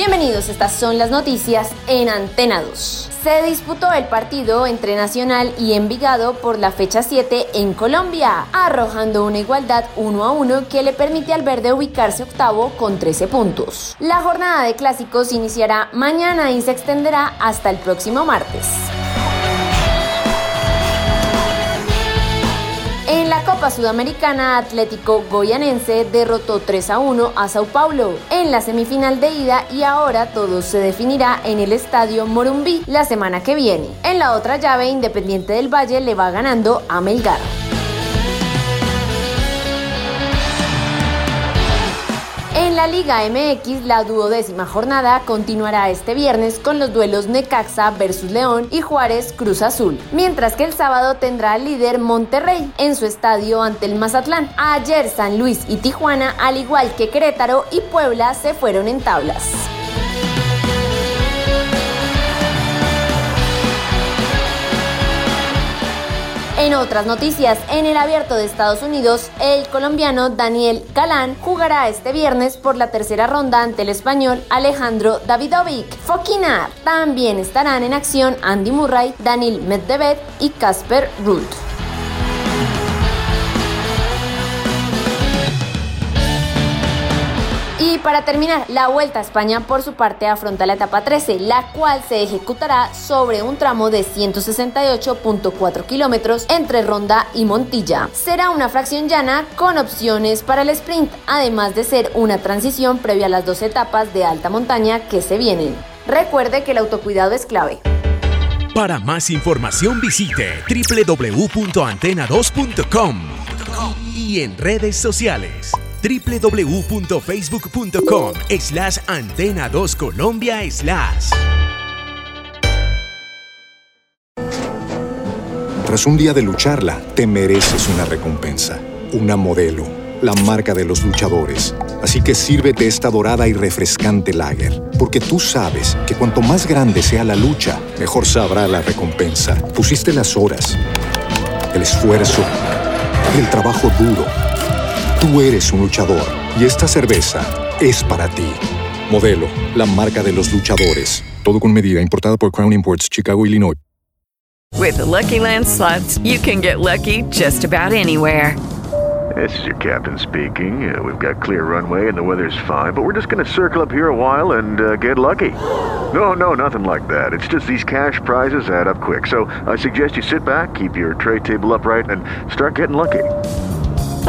Bienvenidos, estas son las noticias en Antena 2. Se disputó el partido entre Nacional y Envigado por la fecha 7 en Colombia, arrojando una igualdad 1 a 1 que le permite al verde ubicarse octavo con 13 puntos. La jornada de clásicos iniciará mañana y se extenderá hasta el próximo martes. Sudamericana, Atlético Goyanense derrotó 3 a 1 a Sao Paulo en la semifinal de ida y ahora todo se definirá en el estadio Morumbí la semana que viene. En la otra llave, Independiente del Valle le va ganando a Melgar. En la Liga MX, la duodécima jornada continuará este viernes con los duelos Necaxa versus León y Juárez Cruz Azul, mientras que el sábado tendrá al líder Monterrey en su estadio ante el Mazatlán. Ayer San Luis y Tijuana, al igual que Querétaro y Puebla, se fueron en tablas. En otras noticias, en el abierto de Estados Unidos, el colombiano Daniel Galán jugará este viernes por la tercera ronda ante el español Alejandro Davidovic. Foquinar. También estarán en acción Andy Murray, Daniel Medvedev y Casper Ruud. Para terminar, la Vuelta a España por su parte afronta la etapa 13, la cual se ejecutará sobre un tramo de 168.4 kilómetros entre Ronda y Montilla. Será una fracción llana con opciones para el sprint, además de ser una transición previa a las dos etapas de alta montaña que se vienen. Recuerde que el autocuidado es clave. Para más información visite www.antena2.com y en redes sociales www.facebook.com slash antena 2 Colombia slash. Tras un día de lucharla, te mereces una recompensa, una modelo, la marca de los luchadores. Así que sírvete esta dorada y refrescante lager, porque tú sabes que cuanto más grande sea la lucha, mejor sabrá la recompensa. Pusiste las horas, el esfuerzo, el trabajo duro. Tú eres un luchador y esta cerveza es para ti. Modelo, la marca de los luchadores. Todo con medida, importada por Crown Imports, Chicago, Illinois. With the Lucky Land slots, you can get lucky just about anywhere. This is your captain speaking. Uh, we've got clear runway and the weather's fine, but we're just going to circle up here a while and uh, get lucky. No, no, nothing like that. It's just these cash prizes add up quick. So I suggest you sit back, keep your tray table upright, and start getting lucky.